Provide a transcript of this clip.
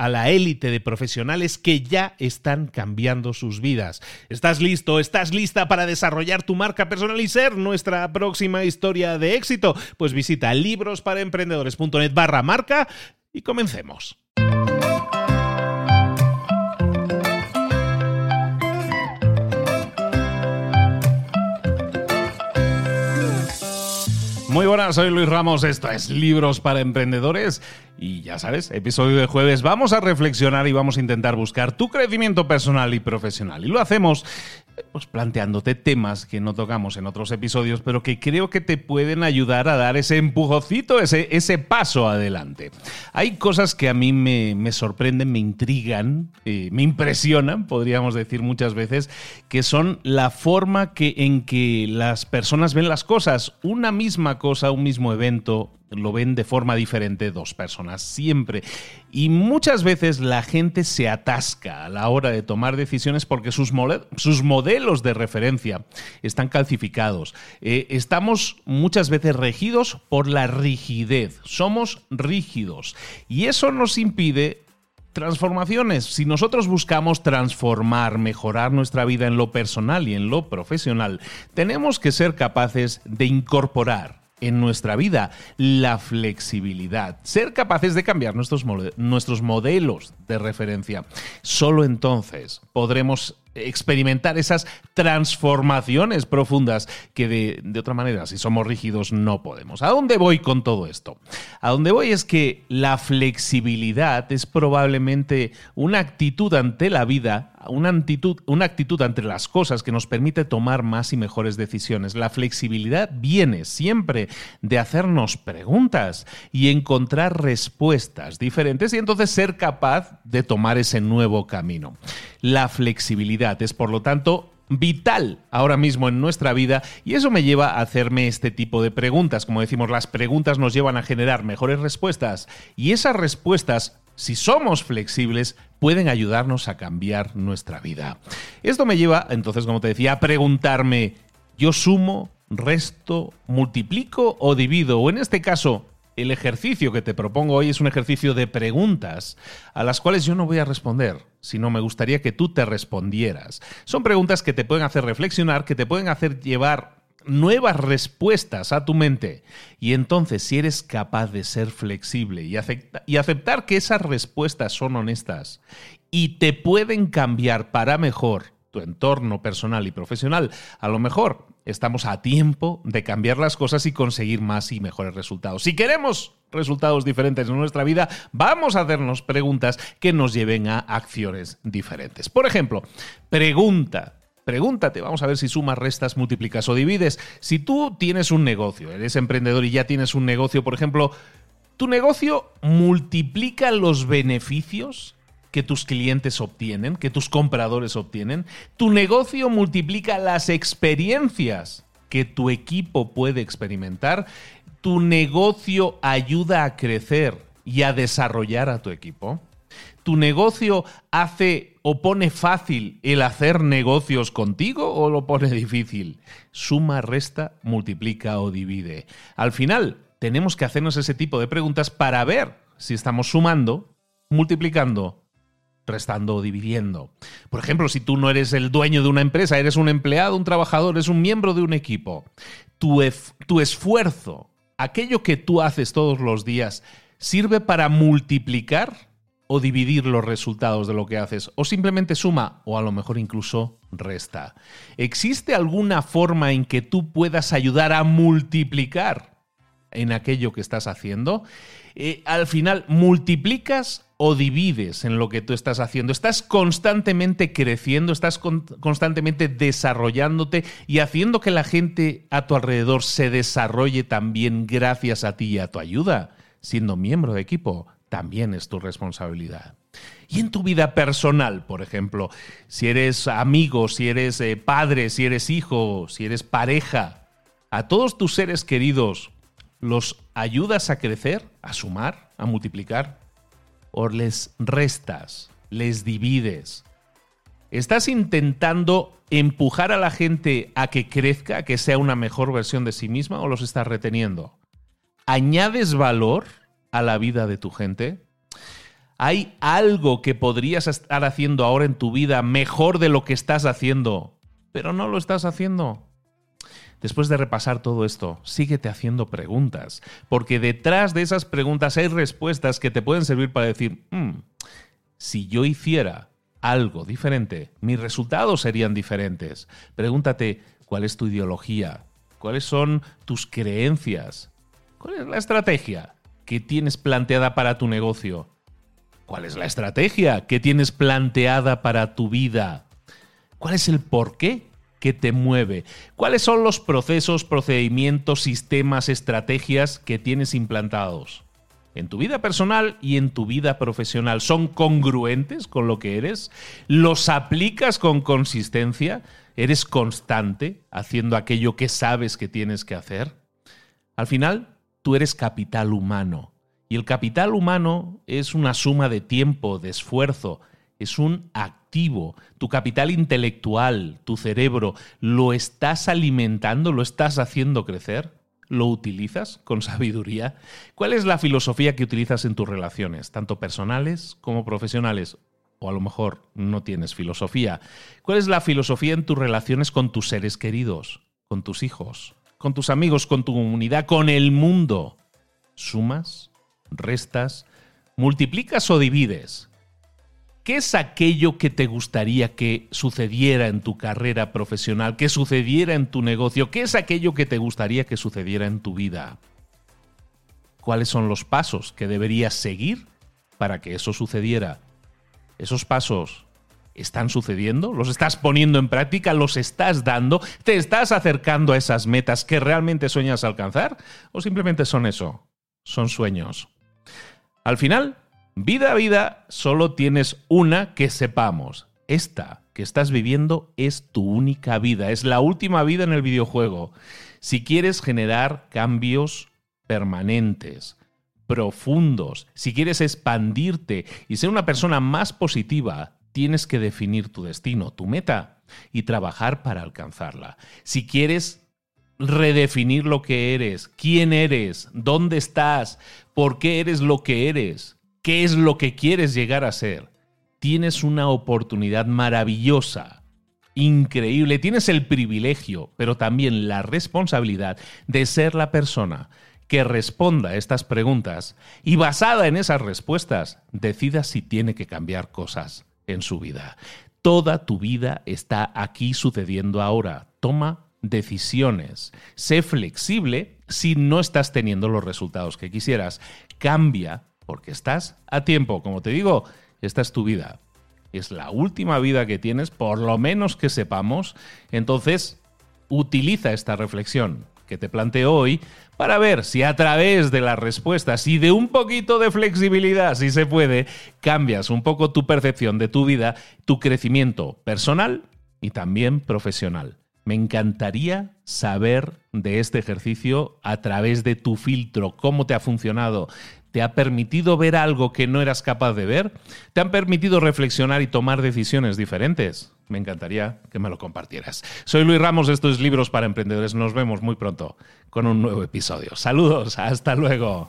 a la élite de profesionales que ya están cambiando sus vidas. ¿Estás listo? ¿Estás lista para desarrollar tu marca personal y ser nuestra próxima historia de éxito? Pues visita librosparaemprendedores.net barra marca y comencemos. Muy buenas, soy Luis Ramos, esto es Libros para Emprendedores y ya sabes, episodio de jueves, vamos a reflexionar y vamos a intentar buscar tu crecimiento personal y profesional. Y lo hacemos pues planteándote temas que no tocamos en otros episodios, pero que creo que te pueden ayudar a dar ese empujocito, ese, ese paso adelante. Hay cosas que a mí me, sorprenden, me intrigan, eh, me impresionan, podríamos decir muchas veces, que son la forma que, en que las personas ven las cosas. Una misma cosa, un mismo evento, lo ven de forma diferente dos personas, siempre. Y muchas veces la gente se atasca a la hora de tomar decisiones porque sus, modelos de referencia están calcificados. Eh, estamos muchas veces regidos por la rigidez, somos rígidos. Y eso nos impide Transformaciones. Si nosotros buscamos transformar, mejorar nuestra vida en lo personal y en lo profesional, tenemos que ser capaces de incorporar en nuestra vida, la flexibilidad, ser capaces de cambiar nuestros, modelos de referencia. Solo entonces podremos experimentar esas transformaciones profundas que de, otra manera, si somos rígidos, no podemos. ¿A dónde voy con todo esto? A dónde voy es que la flexibilidad es probablemente una actitud ante la vida, una actitud, una actitud ante las cosas que nos permite tomar más y mejores decisiones. La flexibilidad viene siempre de hacernos preguntas y encontrar respuestas diferentes y entonces ser capaz de tomar ese nuevo camino. La flexibilidad es, por lo tanto, vital ahora mismo en nuestra vida y eso me lleva a hacerme este tipo de preguntas. Como decimos, las preguntas nos llevan a generar mejores respuestas y esas respuestas, si somos flexibles, pueden ayudarnos a cambiar nuestra vida. Esto me lleva, entonces, como te decía, a preguntarme, ¿yo sumo, resto, multiplico o divido? O en este caso, el ejercicio que te propongo hoy es un ejercicio de preguntas a las cuales yo no voy a responder, sino me gustaría que tú te respondieras. Son preguntas que te pueden hacer reflexionar, que te pueden hacer llevar nuevas respuestas a tu mente. Y entonces, si eres capaz de ser flexible y, y aceptar que esas respuestas son honestas y te pueden cambiar para mejor tu entorno personal y profesional, a lo mejor estamos a tiempo de cambiar las cosas y conseguir más y mejores resultados. Si queremos resultados diferentes en nuestra vida, vamos a hacernos preguntas que nos lleven a acciones diferentes. Por ejemplo, pregunta. Pregúntate, vamos a ver si sumas, restas, multiplicas o divides. Si tú tienes un negocio, eres emprendedor y ya tienes un negocio, por ejemplo, ¿tu negocio multiplica los beneficios que tus clientes obtienen, que tus compradores obtienen. Tu negocio multiplica las experiencias que tu equipo puede experimentar, tu negocio ayuda a crecer y a desarrollar a tu equipo. ¿Tu negocio hace o pone fácil el hacer negocios contigo o lo pone difícil? Suma, resta, multiplica o divide. Al final, tenemos que hacernos ese tipo de preguntas para ver si estamos sumando, multiplicando, restando o dividiendo. Por ejemplo, si tú no eres el dueño de una empresa, eres un empleado, un trabajador, eres un miembro de un equipo, tu, esfuerzo, aquello que tú haces todos los días, sirve para multiplicar o dividir los resultados de lo que haces, o simplemente suma, o a lo mejor incluso resta. ¿Existe alguna forma en que tú puedas ayudar a multiplicar en aquello que estás haciendo? Eh, al final, ¿multiplicas o divides en lo que tú estás haciendo? ¿Estás constantemente creciendo, estás constantemente desarrollándote y haciendo que la gente a tu alrededor se desarrolle también gracias a ti y a tu ayuda, siendo miembro de equipo? también es tu responsabilidad. Y en tu vida personal, por ejemplo, si eres amigo, si eres eh, padre, si eres hijo, si eres pareja, a todos tus seres queridos, ¿los ayudas a crecer, a sumar, a multiplicar? ¿O les restas, les divides? ¿Estás intentando empujar a la gente a que crezca, a que sea una mejor versión de sí misma o los estás reteniendo? ¿Añades valor? a la vida de tu gente? ¿Hay algo que podrías estar haciendo ahora en tu vida mejor de lo que estás haciendo, pero no lo estás haciendo? Después de repasar todo esto, síguete haciendo preguntas, porque detrás de esas preguntas hay respuestas que te pueden servir para decir, mm, si yo hiciera algo diferente, mis resultados serían diferentes. Pregúntate, ¿cuál es tu ideología? ¿Cuáles son tus creencias? ¿Cuál es la estrategia? ¿Qué tienes planteada para tu negocio? ¿Cuál es la estrategia que tienes planteada para tu vida? ¿Cuál es el porqué que te mueve? ¿Cuáles son los procesos, procedimientos, sistemas, estrategias que tienes implantados? En tu vida personal y en tu vida profesional, ¿son congruentes con lo que eres? ¿Los aplicas con consistencia? ¿Eres constante haciendo aquello que sabes que tienes que hacer? Al final, tú eres capital humano. Y el capital humano es una suma de tiempo, de esfuerzo, es un Tu capital intelectual, tu cerebro, ¿lo estás alimentando? ¿Lo estás haciendo crecer? ¿Lo utilizas con sabiduría? ¿Cuál es la filosofía que utilizas en tus relaciones, tanto personales como profesionales? O a lo mejor no tienes filosofía. ¿Cuál es la filosofía en tus relaciones con tus seres queridos, con tus hijos, con tus amigos, con tu comunidad, con el mundo. ¿Sumas? ¿Restas? ¿Multiplicas o divides? ¿Qué es aquello que te gustaría que sucediera en tu carrera profesional, que sucediera en tu negocio? ¿Qué es aquello que te gustaría que sucediera en tu vida? ¿Cuáles son los pasos que deberías seguir para que eso sucediera? Esos pasos están sucediendo, los estás poniendo en práctica, los estás dando, te estás acercando a esas metas que realmente sueñas alcanzar o simplemente son eso, son sueños. Al final, vida a vida, solo tienes una que sepamos. Esta que estás viviendo es tu única vida, es la última vida en el videojuego. Si quieres generar cambios permanentes, profundos, si quieres expandirte y ser una persona más positiva, tienes que definir tu destino, tu meta y trabajar para alcanzarla. Si quieres redefinir lo que eres, quién eres, dónde estás, por qué eres lo que eres, qué es lo que quieres llegar a ser, tienes una oportunidad maravillosa, increíble, tienes el privilegio, pero también la responsabilidad de ser la persona que responda a estas preguntas y basada en esas respuestas decida si tiene que cambiar cosas en su vida. Toda tu vida está aquí sucediendo ahora. Toma decisiones. Sé flexible si no estás teniendo los resultados que quisieras. Cambia porque estás a tiempo. Como te digo, esta es tu vida. Es la última vida que tienes, por lo menos que sepamos. Entonces, utiliza esta reflexión que te planteo hoy para ver si a través de las respuestas y de un poquito de flexibilidad, si se puede, cambias un poco tu percepción de tu vida, tu crecimiento personal y también profesional. Me encantaría saber de este ejercicio a través de tu filtro, cómo te ha funcionado. ¿Te ha permitido ver algo que no eras capaz de ver? ¿Te han permitido reflexionar y tomar decisiones diferentes? Me encantaría que me lo compartieras. Soy Luis Ramos, esto es Libros para Emprendedores. Nos vemos muy pronto con un nuevo episodio. Saludos, hasta luego.